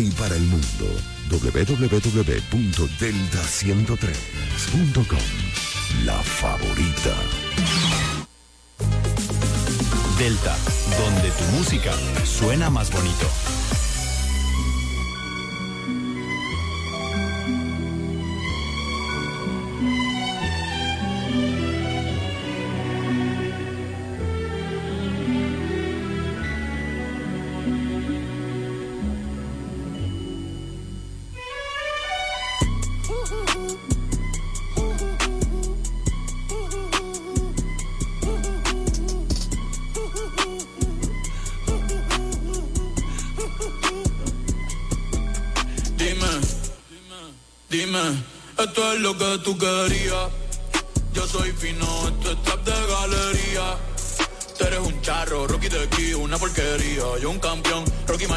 y para el mundo. www.delta103.com La favorita. Delta, donde tu música suena más bonito.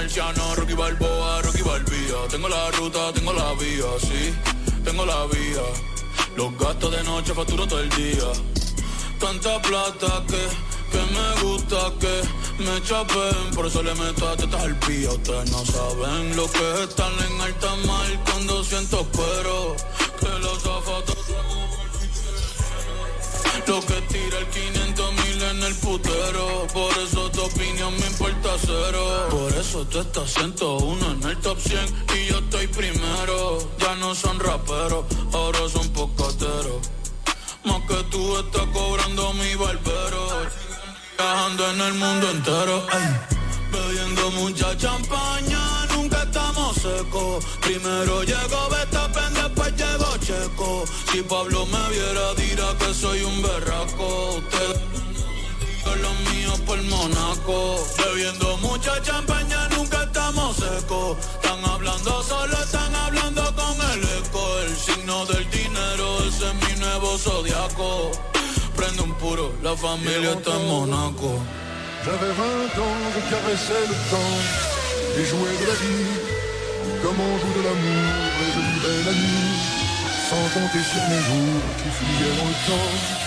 Rocky Balboa, Rocky Balbía. Tengo la ruta, tengo la vía, sí, tengo la vía. Los gastos de noche facturo todo el día. Tanta plata que, que me gusta que me chapen. Por eso le meto a tetas al pía. Ustedes no saben lo que es estar en alta mar cuando siento cuero que los lo que tira el 500 mil en el putero. Por eso tu opinión me importa cero. Por eso tú estás 101 en el top 100 y yo estoy primero. Ya no son raperos, ahora son pocateros. Más que tú estás cobrando mi barbero. Viajando en el mundo entero. bebiendo mucha champaña, nunca estamos secos. Primero llegó Betapen, después llegó Checo. Si Pablo me viera, dirá que soy un berraco. Míos por Monaco. Bebiendo mucha champaña, nunca estamos secos. Están hablando solo, están hablando con el eco. El signo del dinero, ese es mi nuevo zodiaco. Prende un puro, la familia está en Monaco. J'avais 20 ans, je caressais le temps et jouais de la vie comme on joue de l'amour et je vivais la nuit sans compter sur mes jours qui fuyaient dans le temps.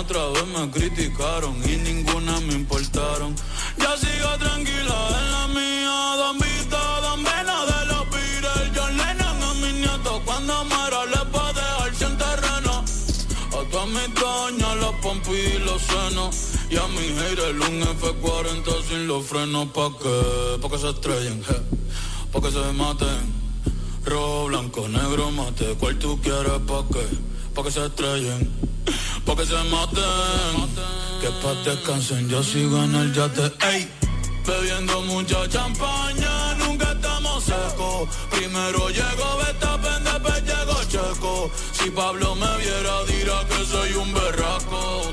Otra vez me criticaron y ninguna me importaron. Ya sigo tranquila en la mía. Don Vito, Don Vena de los Beatles. John Lennon a mis nietos. Cuando muera les va a dejar sin terreno. A todas mis doñas, los pompis y los senos. Y a mi haters un F40 sin los frenos. ¿Pa' qué? Pa' que se estrellen. Pa' que se maten. Rojo, blanco, negro, mate. ¿Cuál tú quieres? ¿Pa' qué? Pa' que se estrellen. Pa' que se maten. Que pa' descansen, yo sigo en el yate. Ey. Bebiendo mucha champaña, nunca estamos secos. Primero llegó Betapen, después llegó Checo. Si Pablo me viera, dirá que soy un berraco.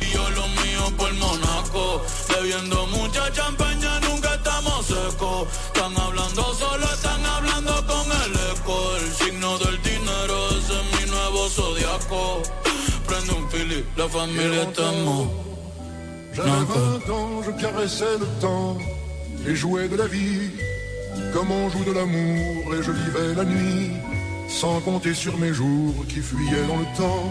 Y yo lo mío por Monaco. Bebiendo mucha champaña, nunca estamos secos. Están hablando solo, están hablando con el eco. El signo del dinero, ese es mi nuevo zodiaco. Un la está en Monaco. J'avais 20 ans, je caressais le temps et jouais de la vie comme on joue de l'amour et je vivais la nuit sans compter sur mes jours qui fuyaient dans le temps.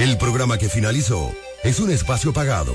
El programa que finalizó es un espacio pagado.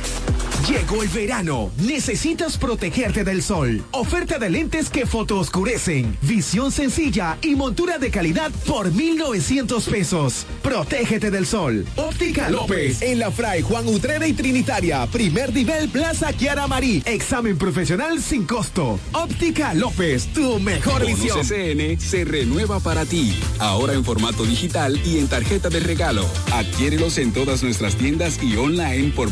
Llegó el verano. Necesitas protegerte del sol. Oferta de lentes que fotooscurecen. Visión sencilla y montura de calidad por 1,900 pesos. Protégete del sol. Óptica López. En la Fray Juan Utrera y Trinitaria. Primer nivel Plaza Kiara Marí. Examen profesional sin costo. Óptica López. Tu mejor visión. SN se renueva para ti. Ahora en formato digital y en tarjeta de regalo. Adquiérelos en todas nuestras tiendas y online por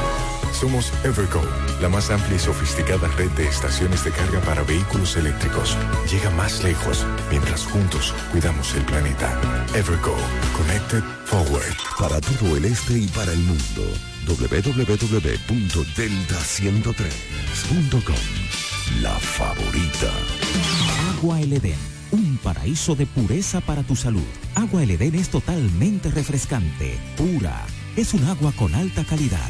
Somos Evergo, la más amplia y sofisticada red de estaciones de carga para vehículos eléctricos. Llega más lejos mientras juntos cuidamos el planeta. Evergo, Connected Forward. Para todo el este y para el mundo, www.delta103.com. La favorita. Agua El Edén, un paraíso de pureza para tu salud. Agua El Edén es totalmente refrescante, pura. Es un agua con alta calidad,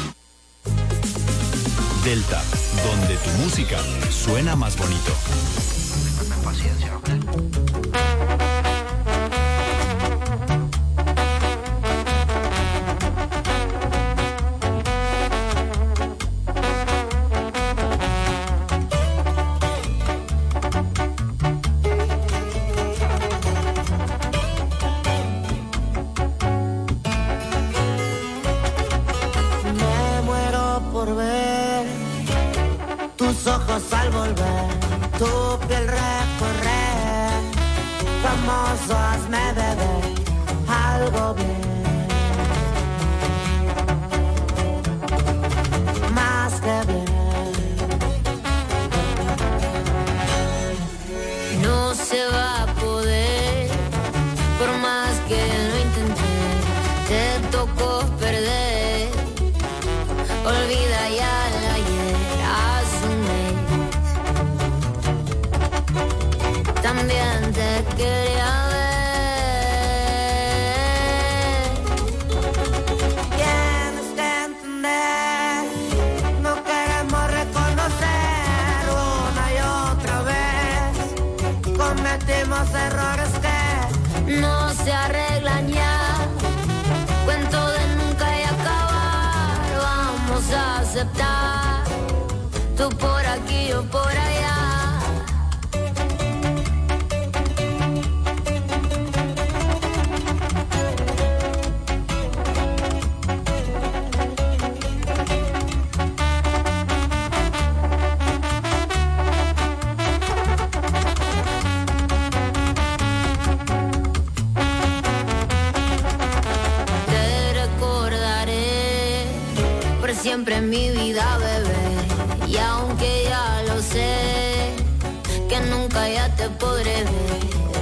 Delta, donde tu música suena más bonito.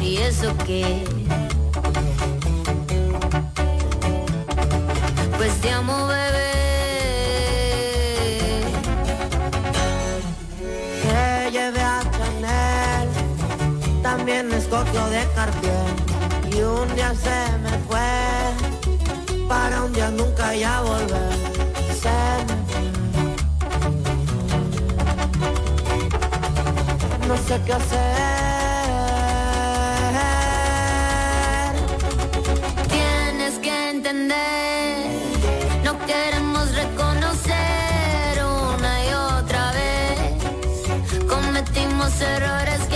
y eso qué. Pues te amo, bebé. Te llevé a Chanel, también escogió de Cartier. Y un día se me fue, para un día nunca ya volver. Se me fue. No sé qué hacer no queremos reconocer una y otra vez. Cometimos errores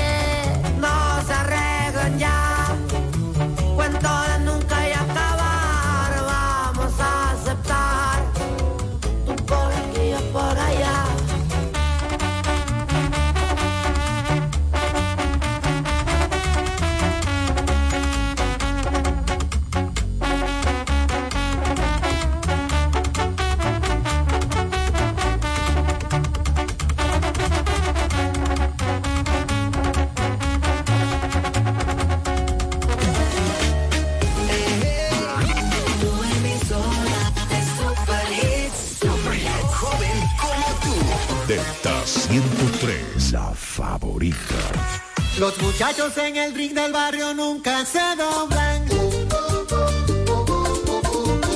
muchachos en el ring del barrio nunca se doblan.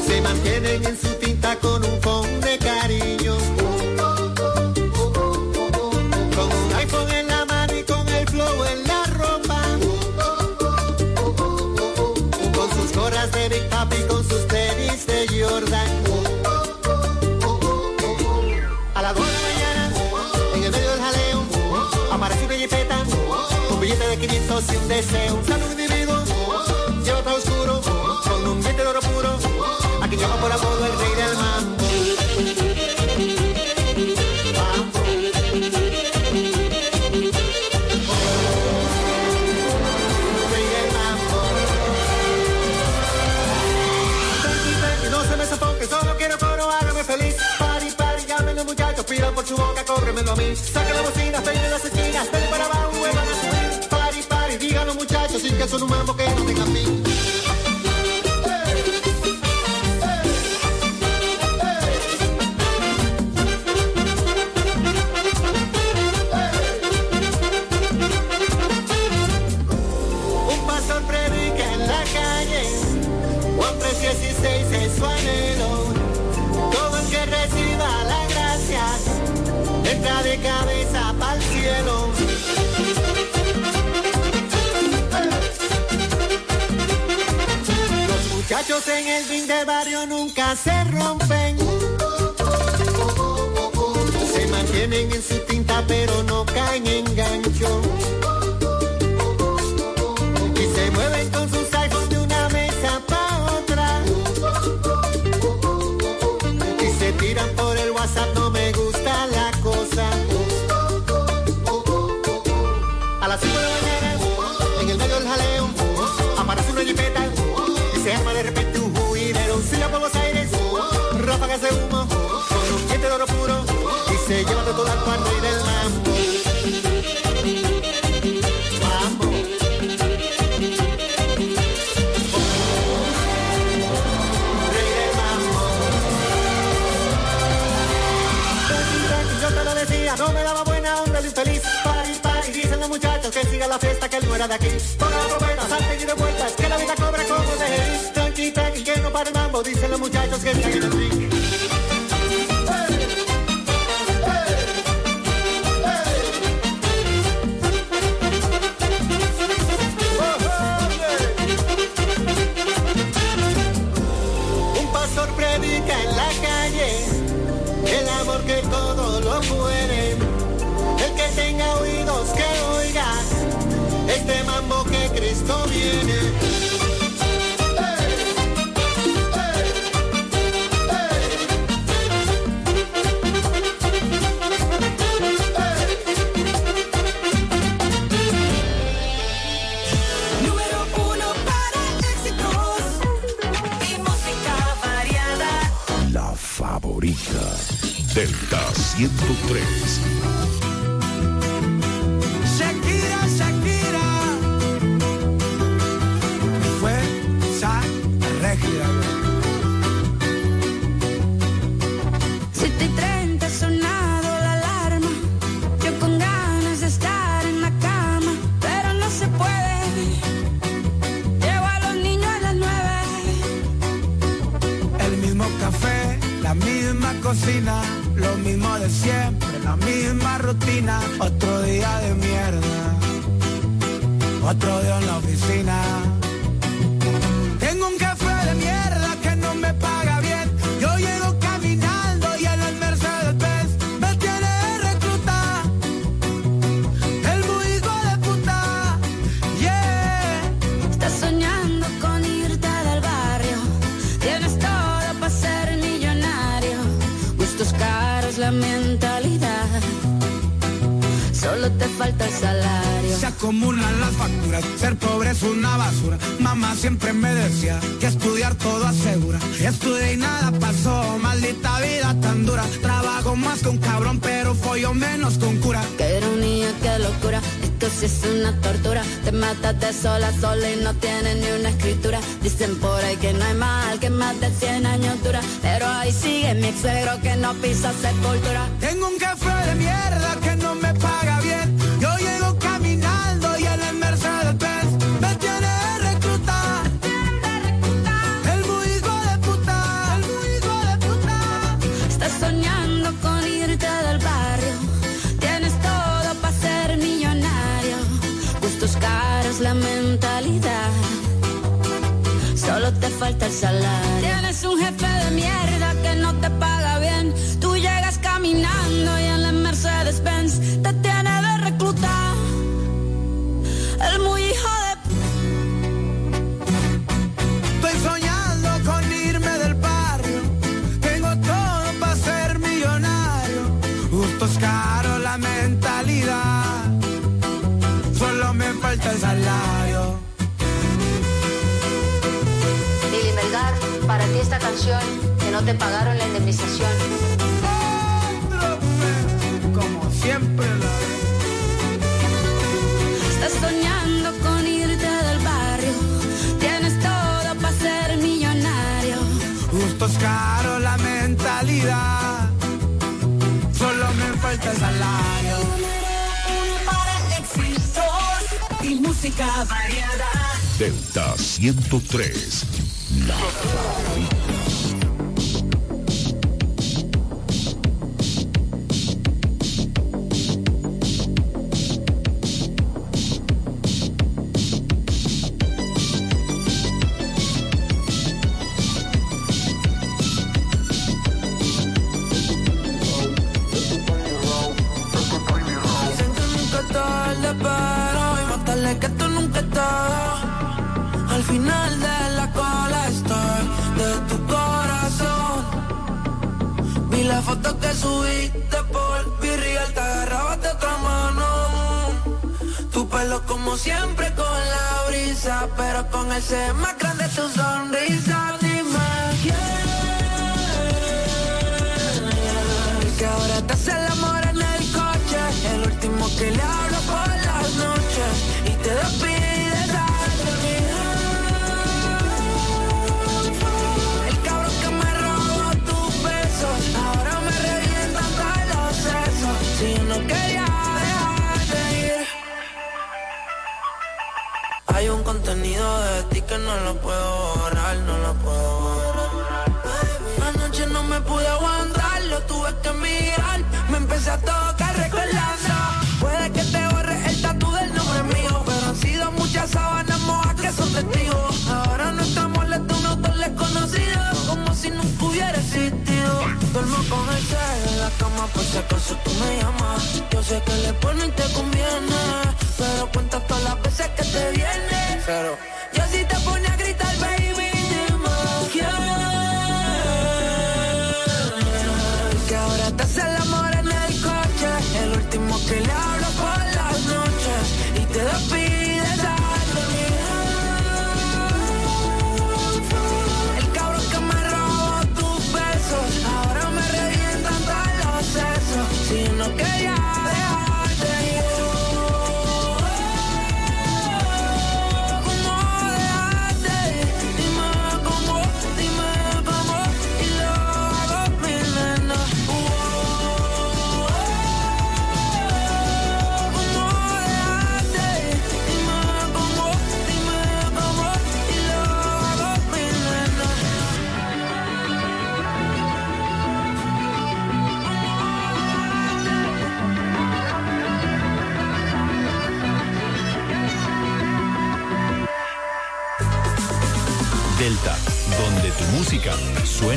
Se mantienen en su tinta con un fondo de cariño. Billete de 500 y un deseo. Un sano individuo, lleva oscuro, con un diente de oro puro, a quien llama por apodo el rey del mambo. Solo quiero coro, hágame feliz. Pari, pari, llámenle muchachos, pidan por su boca, cóbremelo a mí. Sin que son un mambo que no tenga fin. de barrio nunca se rompen. Se mantienen en su tinta pero no caen en gancho. que siga la fiesta, que él no era de aquí. Ponga la trompeta, salte y vueltas, que la vida cobra como de él. Tranqui, tranqui, que no para el mambo, dicen los muchachos que están en el 103. más con cabrón, pero follo menos con cura. Qué ironía, qué locura, esto sí es una tortura. Te matas de sola sola y no tienes ni una escritura. Dicen por ahí que no hay mal, que más de 100 años dura. Pero ahí sigue mi ex suegro que no pisa sepultura. Tengo un café de mierda que no me paga falta el. Tienes un jefe que no te pagaron la indemnización. Como siempre. Estás soñando con irte del barrio, tienes todo para ser millonario. Justo es caro la mentalidad, solo me falta el salario. Para éxitos y música variada. Delta 103. Final de la cola estoy de tu corazón. Vi la foto que subiste por Virreal, te agarrabas otra mano. Tu pelo como siempre con la brisa, pero con el ser más grande tu sonrisa. Dime quién, que ahora te hace el amor en el coche, el último que le hablo de ti que no lo puedo borrar, no lo puedo borrar. Anoche no me pude aguantar, lo tuve que mirar. Me empecé a tocar recordando. Puede que te borre el tatu del nombre mío, pero han sido muchas sábanas mojas que son testigos. Ahora no estamos les un autor desconocido, como si nunca hubiera existido. Duermo con el cel en la cama por si acaso tú me llamas. Yo sé que le pone y te conviene, pero cuenta todas las veces que te viene. Pero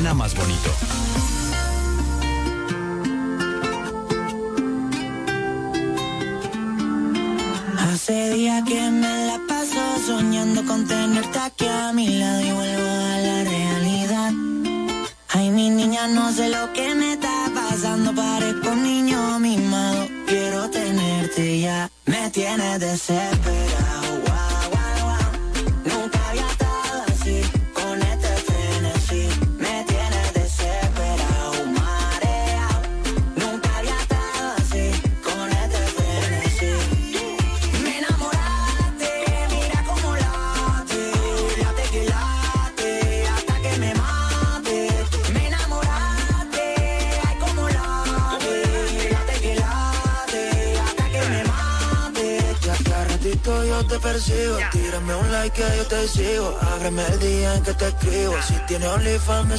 más bonito.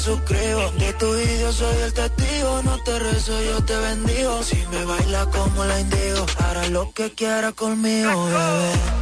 De tu vídeo soy el testigo, no te rezo yo te bendigo. Si me baila como la indigo, hará lo que quiera conmigo, bebé.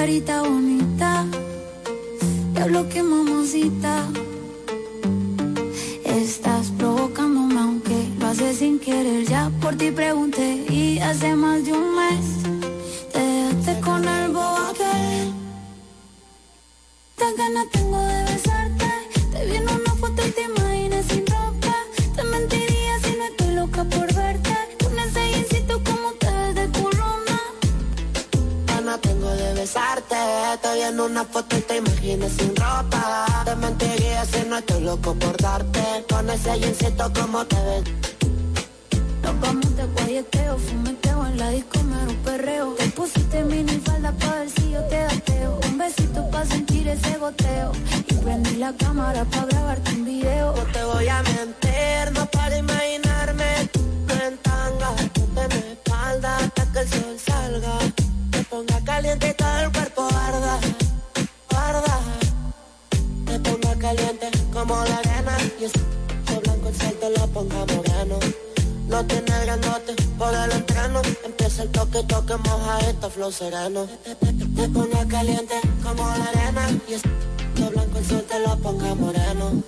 carita bonita, diablo que mamacita. Estás provocándome aunque lo haces sin querer, ya por ti pregunté y hace más de un mes te dejaste con el bobo aquel. Tan en una foto y te imaginas sin ropa. Te mentiría si no estoy loco por darte, con ese jeansito como te ves. De guayeteo, fumeteo en la disco, mero perreo. Te pusiste mini falda pa' ver si yo te gateo. Un besito pa' sentir ese goteo. Y prendí la cámara pa' grabarte un video. No te voy a mentir, no para imaginarme tú en tanga, No tiene el grandote por el entreno. Empieza el toque, toque, moja esta flow sereno. Te, te, caliente como la arena y es blanco el sol te lo ponga moreno.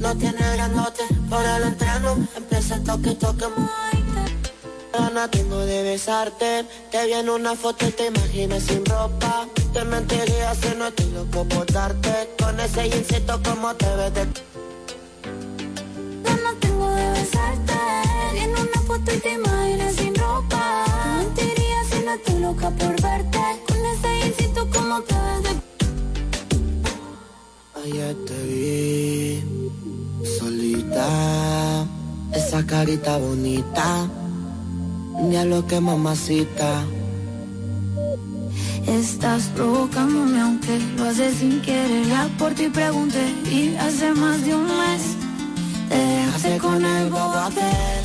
No tiene el grandote por el entreno. Empieza el toque, toque, Gana tengo de besarte Te vi en una foto y te imaginas sin ropa Te mentiría si no estoy loco por darte Con ese jeansito como te ves de en una foto y te imaginas sin ropa. Te mentiría si no estoy loca por verte. Con ese jeansito como te ves de Ayer te vi solita, esa carita bonita, lo que mamacita. Estás provocándome aunque lo haces sin querer Ya por ti pregunté y hace más de un mes Te dejaste con el bobo aquel.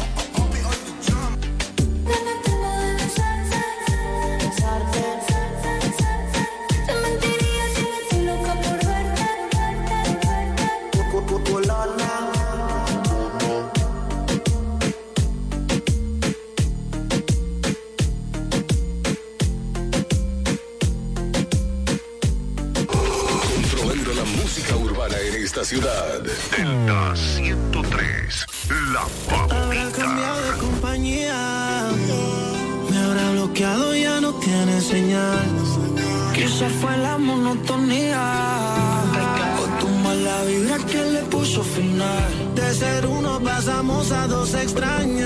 A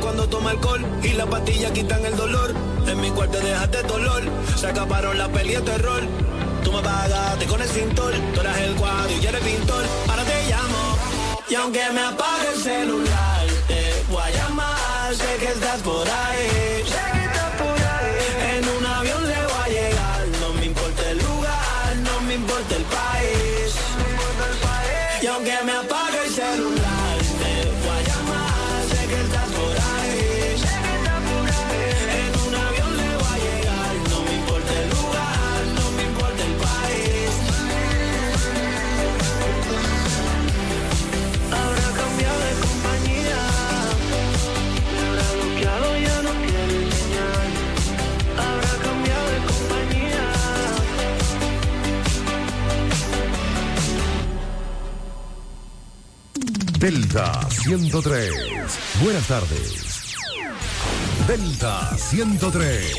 Cuando toma alcohol y las pastillas quitan el dolor. En mi cuarto dejaste dolor. Se acabaron las peli de terror. Tú me pagaste con el cintor. Tú eras el cuadro y yo era el pintor. Ahora te llamo. Y aunque me apague el celular, te voy a llamar, sé que estás por ahí. Sé que ahí. En un avión le voy a llegar, no me importa el lugar, no me importa el país. No me importa el país. Y aunque me apague Delta 103. Buenas tardes. Delta 103.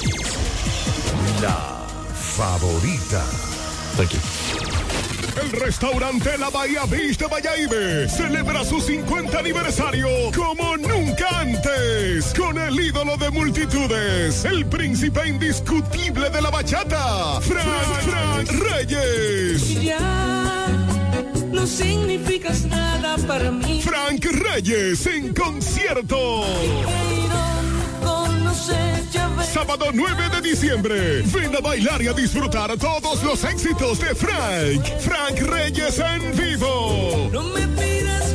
La favorita. Aquí. El restaurante La Bahía Beach de Bayaibe celebra su 50 aniversario como nunca antes con el ídolo de multitudes, el príncipe indiscutible de la bachata, Frank, Frank Reyes. No significas nada para mí. Frank Reyes en concierto. Sábado 9 de diciembre. Ven a bailar y a disfrutar todos los éxitos de Frank. Frank Reyes en vivo. No me pidas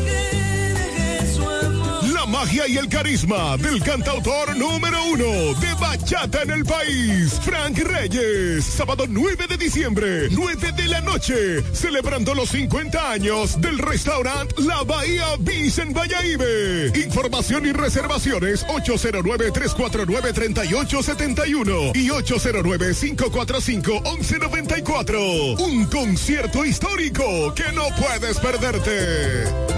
magia y el carisma del cantautor número uno de bachata en el país, Frank Reyes. Sábado 9 de diciembre, 9 de la noche, celebrando los 50 años del restaurante La Bahía Beach en Bayaibe. Información y reservaciones 809-349-3871 y 809-545-1194. Un concierto histórico que no puedes perderte.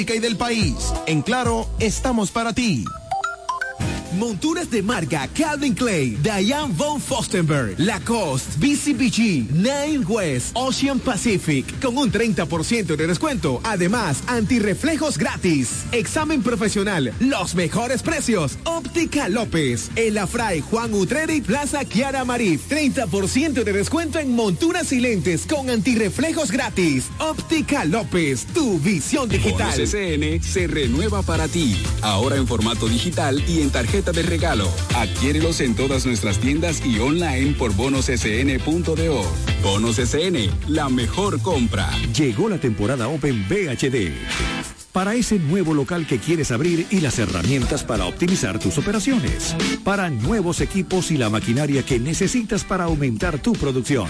y del país. En Claro, estamos para ti. Monturas de marca Calvin Clay, Diane von Fostenberg, Lacoste, BCBG, Nine West, Ocean Pacific, con un 30% de descuento. Además, antirreflejos gratis. Examen profesional, los mejores precios. Óptica López, El Afray, Juan Utreri, Plaza Kiara Marif. 30% de descuento en monturas y lentes con antirreflejos gratis. Óptica López, tu visión digital. SN se renueva para ti. Ahora en formato digital y en tarjeta de regalo. Adquiérelos en todas nuestras tiendas y online por bonossn.do. Bonos SN, la mejor compra. Llegó la temporada Open VHD. Para ese nuevo local que quieres abrir y las herramientas para optimizar tus operaciones. Para nuevos equipos y la maquinaria que necesitas para aumentar tu producción.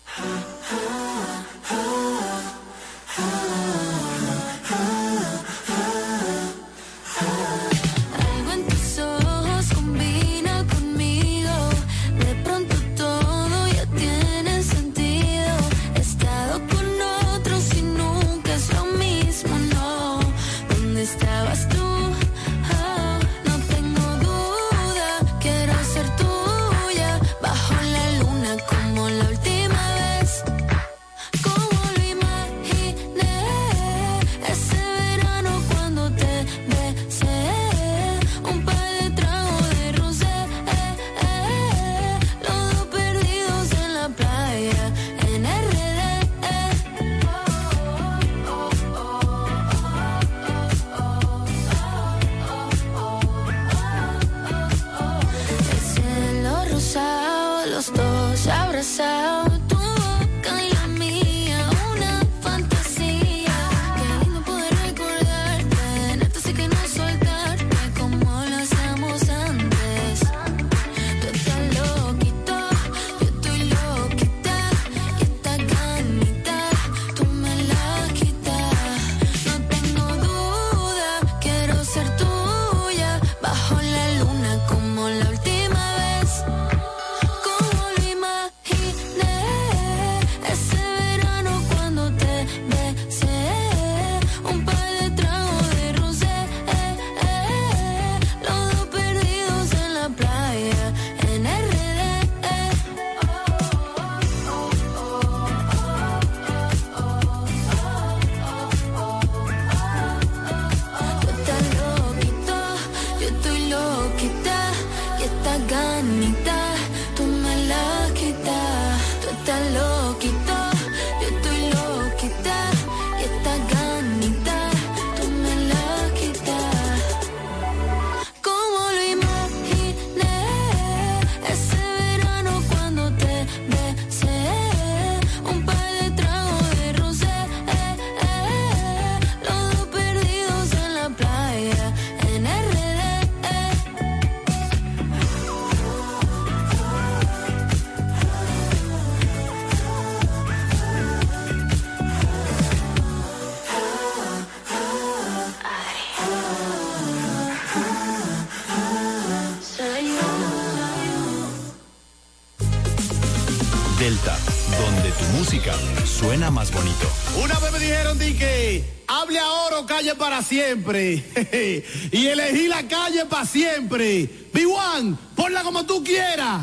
Para siempre. y elegí la calle para siempre. B1, ponla como tú quieras.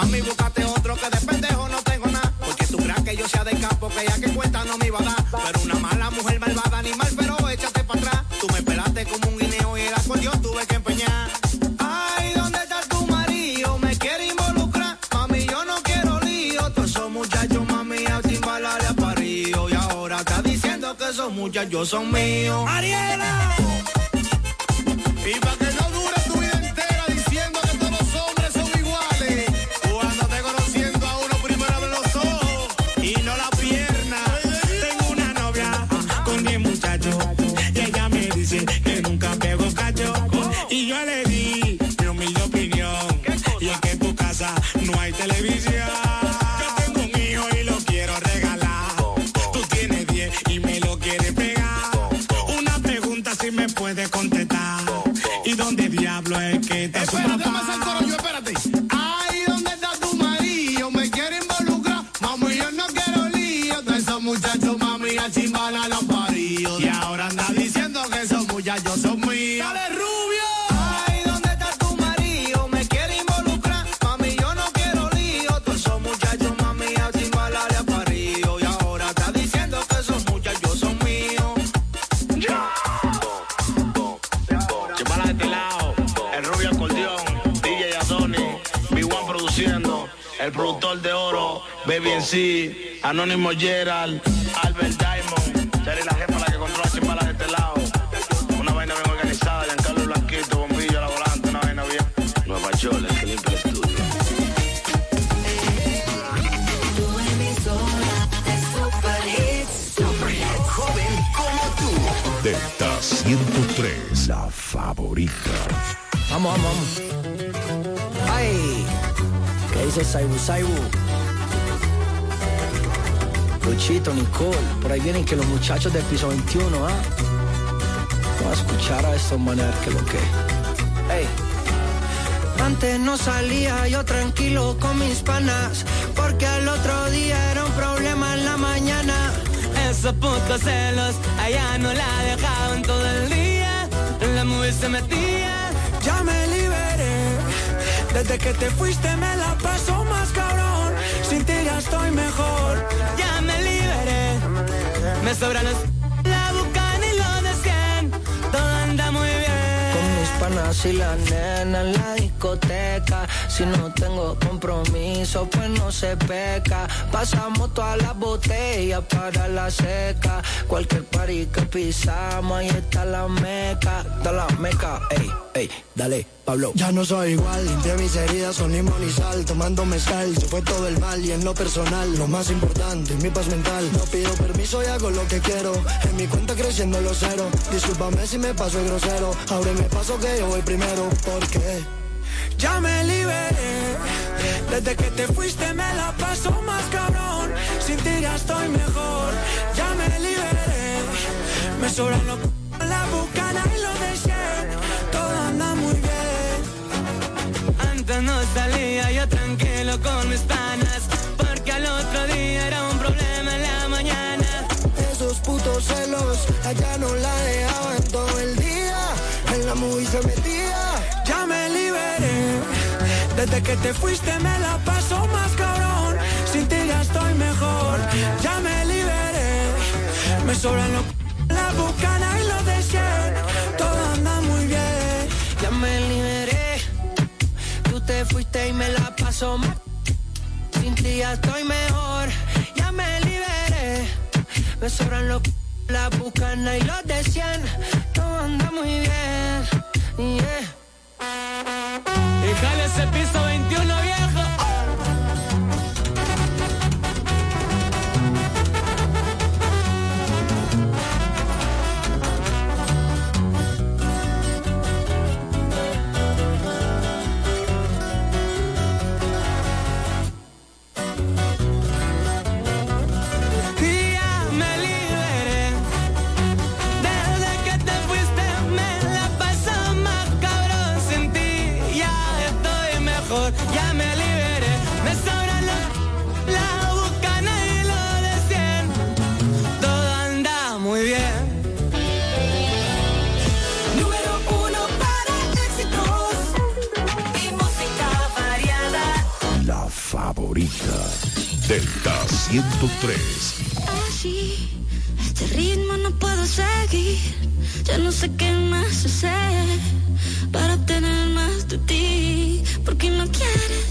Mami, búscate otro que de pendejo no tengo nada. Porque tú creas que yo sea de campo, que ya que cuenta no me iba a dar. Pero una mala mujer malvada, animal, pero échate para atrás. Tú me pelaste como un guineo y el acordeón tuve que empeñar. Ay, ¿dónde está tu marido? Me quiere involucrar. Mami, yo no quiero lío. Todos esos muchachos, mami, a timbalarle a parío. Y ahora está diciendo que esos muchachos son míos. ¡Ariela! El productor de oro, Baby en sí, Anónimo Gerald, Albert Diamond, Cherry la jefa la que controla Chimbala de este lado. Una vaina bien organizada, Giancarlo Blanquito, bombillo a la volante, una vaina bien. Nueva York, el que limpia el estudio. Joven como tú. Delta 103, la favorita. Vamos, vamos, vamos. Ay, ¿qué dice Saibu Saibu? Luchito, Nicole, por ahí vienen que los muchachos del piso 21, ¿ah? Vamos a escuchar a estos maneras que lo que. Ey. Antes no salía yo tranquilo con mis panas, porque al otro día era un problema en la mañana. Esos putos celos, allá no la dejaban todo el día. La movie se metía. Ya me liberé, desde que te fuiste me paso más cabrón. Sin ti ya estoy mejor. Ya me liberé. Me sobran los. La bucan y lo de 100. Todo anda muy bien. Con mis panas y la nena en la discoteca. Si no tengo compromiso, pues no se peca. Pasamos todas las botellas para la seca. Cualquier party que pisamos, ahí está la meca. Da la meca, ey, ey, dale, Pablo. Ya no soy igual, limpié mis heridas son limón y sal, tomando mezcal, se fue todo el mal y en lo personal, lo más importante, mi paz mental. No pido permiso y hago lo que quiero, en mi cuenta creciendo los cero. Discúlpame si me paso el grosero, ahora me paso que yo voy primero, porque Ya me liberé, desde que te fuiste me la paso más cabrón. Sin ti ya estoy mejor, ya me liberé. Me sobran los la bucana y lo de 100. Todo anda muy bien. Antes no salía yo tranquilo con mis panas. Porque al otro día era un problema en la mañana. esos putos celos, allá no la dejaban todo el día, en la movie se. Desde que te fuiste me la paso más cabrón. Sin ti ya estoy mejor, ya me liberé. Me sobran los la bucana y los de 100. Todo anda muy bien. Ya me liberé, tú te fuiste y me la paso más. Sin ti ya estoy mejor, ya me liberé. Me sobran los la bucana y los de 100. Todo anda muy bien. Yeah. Y jale ese piso 21 viejo. 103. Así, este ritmo no puedo seguir. Ya no sé qué más hacer para obtener más de ti. Porque no quieres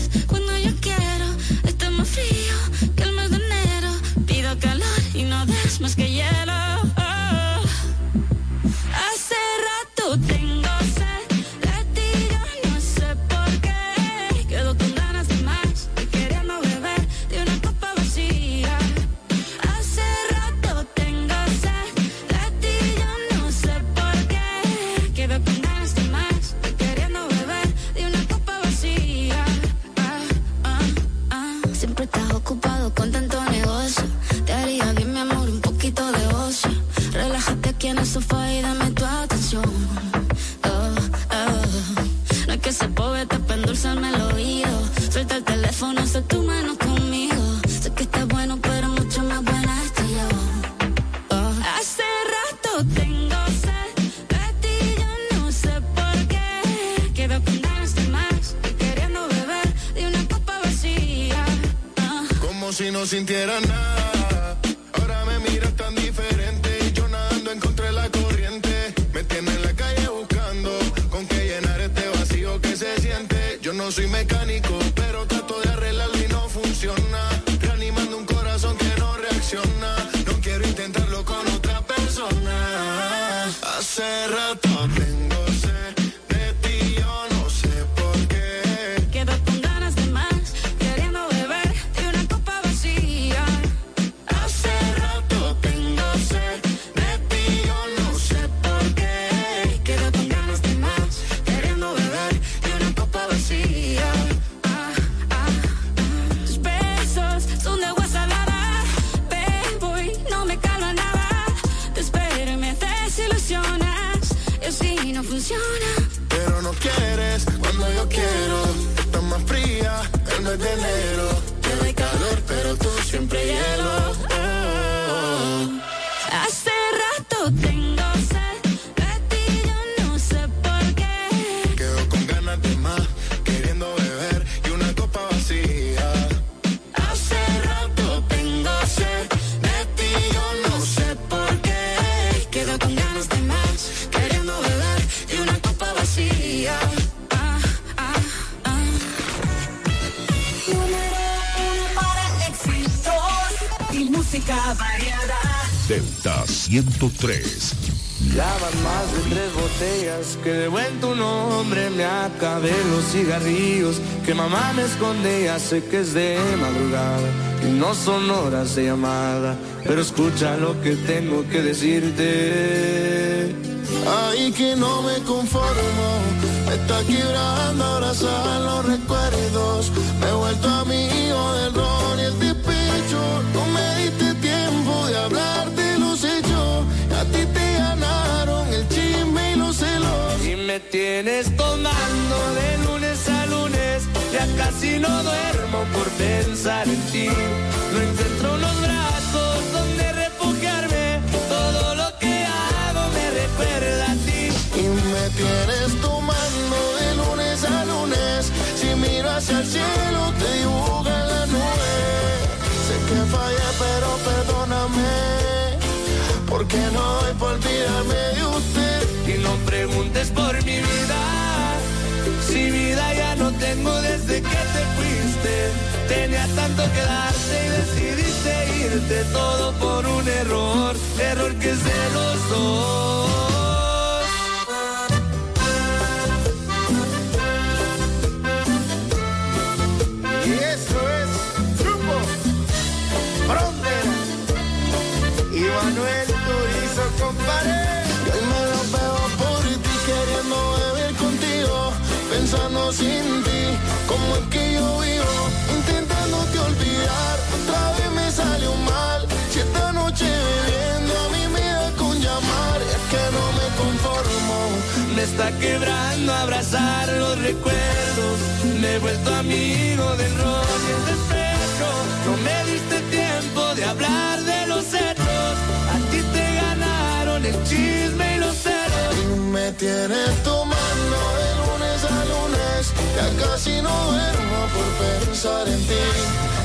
música variada. Delta 103. Ya van más de tres botellas que de buen tu nombre me acabé los cigarrillos que mamá me esconde ya sé que es de madrugada y no son horas de llamada pero escucha lo que tengo que decirte Ay, que no me conformo, me está quebrando abrazar los recuerdos. Me he vuelto amigo del ron y el tienes tomando de lunes a lunes ya casi no duermo por pensar en ti no encuentro los brazos donde refugiarme todo lo que hago me recuerda a ti Y me tienes tomando de lunes a lunes. Si miro hacia el cielo, te dibuja la nube. Sé que fallé, pero perdóname. Porque no hay por olvidarme de usted. No preguntes por mi vida. Si vida ya no tengo desde que te fuiste. Tenía tanto que darte y decidiste irte. Todo por un error error que es de los dos pensando sin ti, como es que yo vivo, intentándote olvidar. Otra vez me salió mal, si esta noche bebiendo a mí me da con llamar, es que no me conformo. me está quebrando abrazar los recuerdos me he vuelto amigo del rock y el despecho no me diste tiempo de hablar de los hechos a ti te ganaron el chisme y los celos Me tienes tomando lunes a lunes, ya casi no duermo por pensar en ti.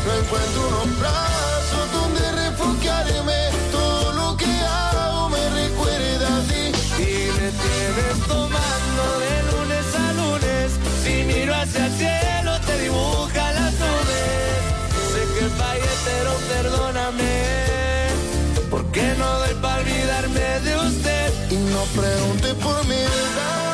No encuentro unos brazos donde refugiarme, todo lo que hago me recuerda a ti. Y me tienes tomando de lunes a lunes, si miro hacia el cielo te dibuja las nubes. Sé que fallé, pero perdóname, porque no doy para olvidarme de usted. Y no pregunte por mi edad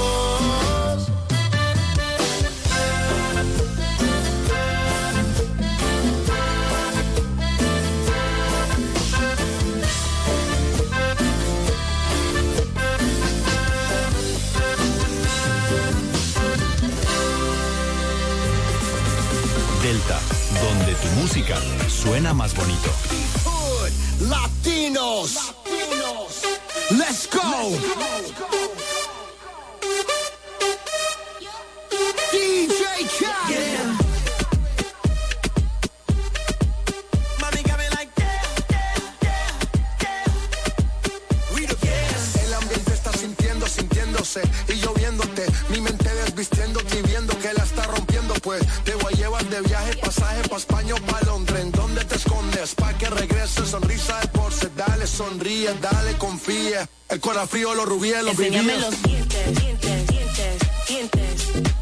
tu música suena más bonito. Latinos. Latinos. Let's go. Let's go. DJ Khaled. Yeah. El ambiente está sintiendo, sintiéndose y yo viéndote, mi mente desvistiéndote después. Te voy a llevar de viaje, pasaje pa' España o pa' Londres. ¿En dónde te escondes? Pa' que regrese, sonrisa de porce. Dale, sonríe, dale, confía. El corazón frío, los rubíes, los Enséñame los dientes, dientes, dientes, dientes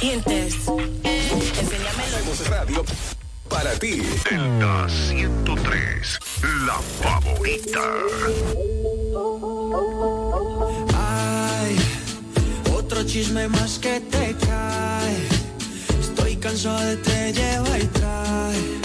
dientes, dientes. Enséñamelo. Radio para ti. Delta 103, la favorita. Ay, otro chisme más que te cae. Estoy cansado de te lleva y trae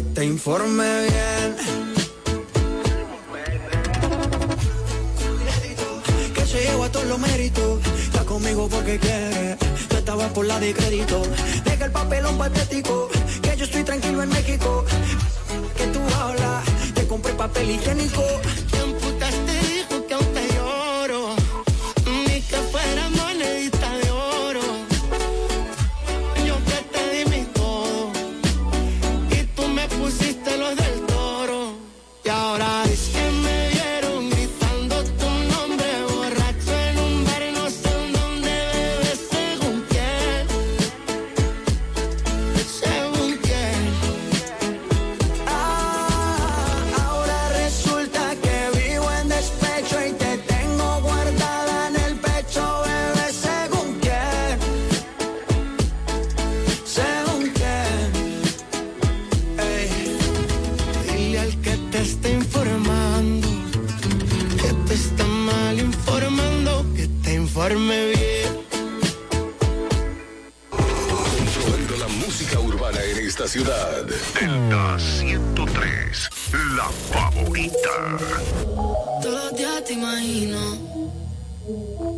te informe bien. Que se lleva todos los méritos, está conmigo porque quiere. Yo estaba por la de crédito, deja el papelón patético, que yo estoy tranquilo en México. Que tú hablas, te compré papel higiénico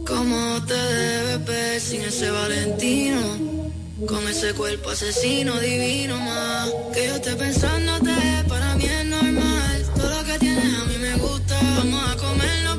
cómo te debes ver sin ese Valentino. Con ese cuerpo asesino divino más. Que yo esté pensándote, para mí es normal. Todo lo que tienes a mí me gusta. Vamos a comernos,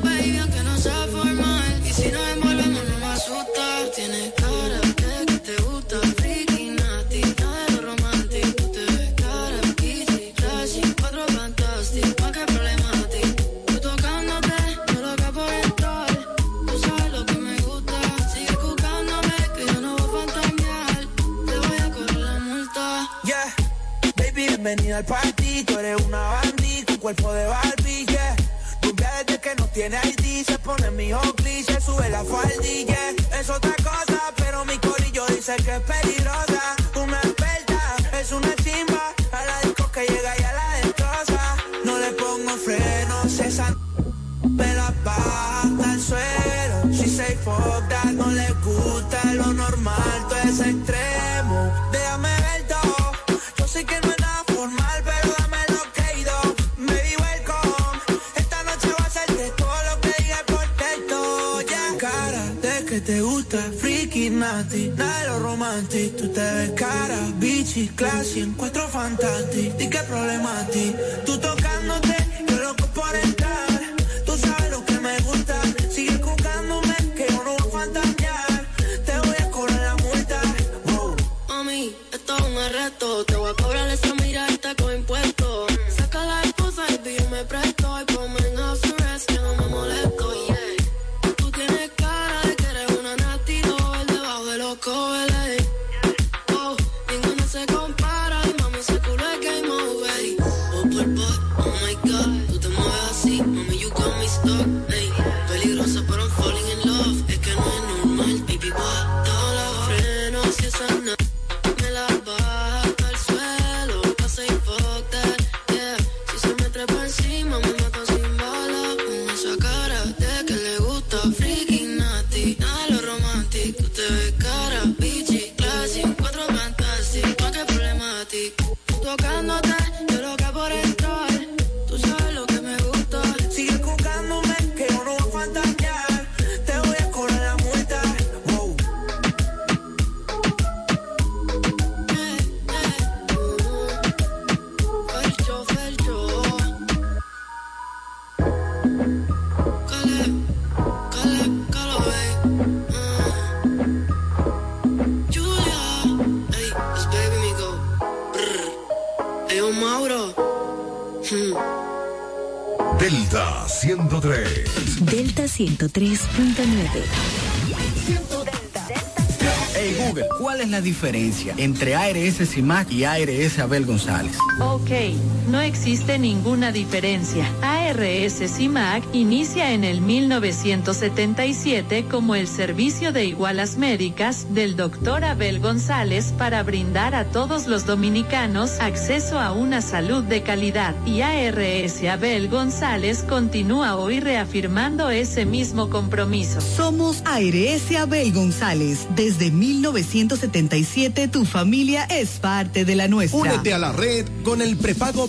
cuerpo de Barbie, yeah. Rubia desde que no tiene ID, se pone mi se sube la faldilla. Es otra cosa, pero mi corillo dice que es peligrosa. Una experta, es una chimba. A la disco que llega y a la destroza. No le pongo frenos, esa me la baja al suelo. Say fuck that, no le gusta lo normal, todo es extremo. Déjame Tú te ves cara, bichi, classy, encuentro fantastic. ¿Y qué problema a ti? Tú tocándote, yo loco por entrar. Tú sabes lo que me gusta. Sigue jugándome, que yo no voy a fantasear. Te voy a cobrar la multa. Wow. Mami, esto es un arresto. Te 103.9. Hey Google, ¿cuál es la diferencia entre ARS CIMAC y ARS Abel González? Ok, no existe ninguna diferencia. ARS CIMAC inicia en el 1977 como el servicio de igualas médicas del doctor Abel González para brindar a todos los dominicanos acceso a una salud de calidad. Y ARS Abel González continúa hoy reafirmando ese mismo compromiso. Somos ARS Abel González desde 1977. 1977 tu familia es parte de la nuestra. Únete a la red con el prepago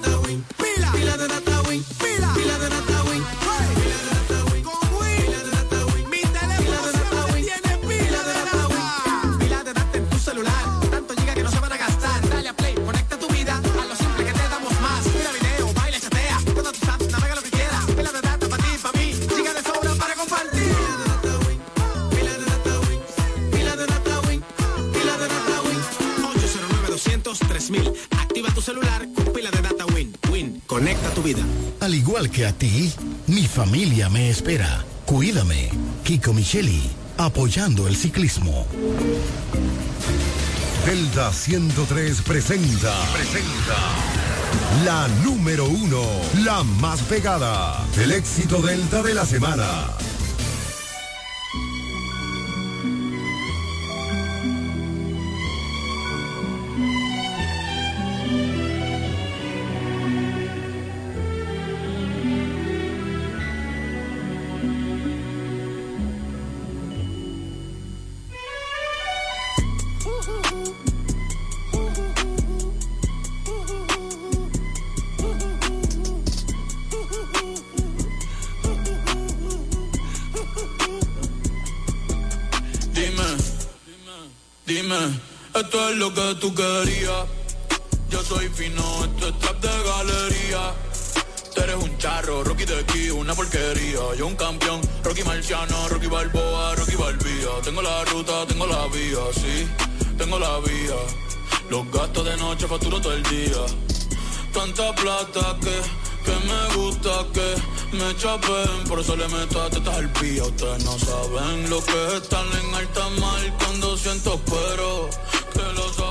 conecta tu vida. Al igual que a ti, mi familia me espera. Cuídame. Kiko Micheli, apoyando el ciclismo. Delta 103 presenta. Presenta. La número uno. La más pegada. El éxito Delta de la semana. Aquí, una porquería. Yo un campeón, Rocky Marciano, Rocky Balboa, Rocky Balbía. Tengo la ruta, tengo la vía, sí, tengo la vía. Los gastos de noche facturo todo el día. Tanta plata que, que me gusta que me chapen. Por eso le meto a tetas al pía. Ustedes no saben lo que es estar en alta mar cuando siento pero que los zapatos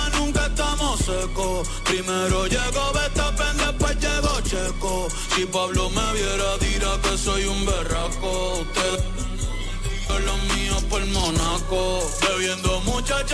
estamos secos. Primero llegó Betapen, después llegó Checo. Si Pablo me viera, dirá que soy un berraco. Usted los míos por Monaco. Bebiendo mucha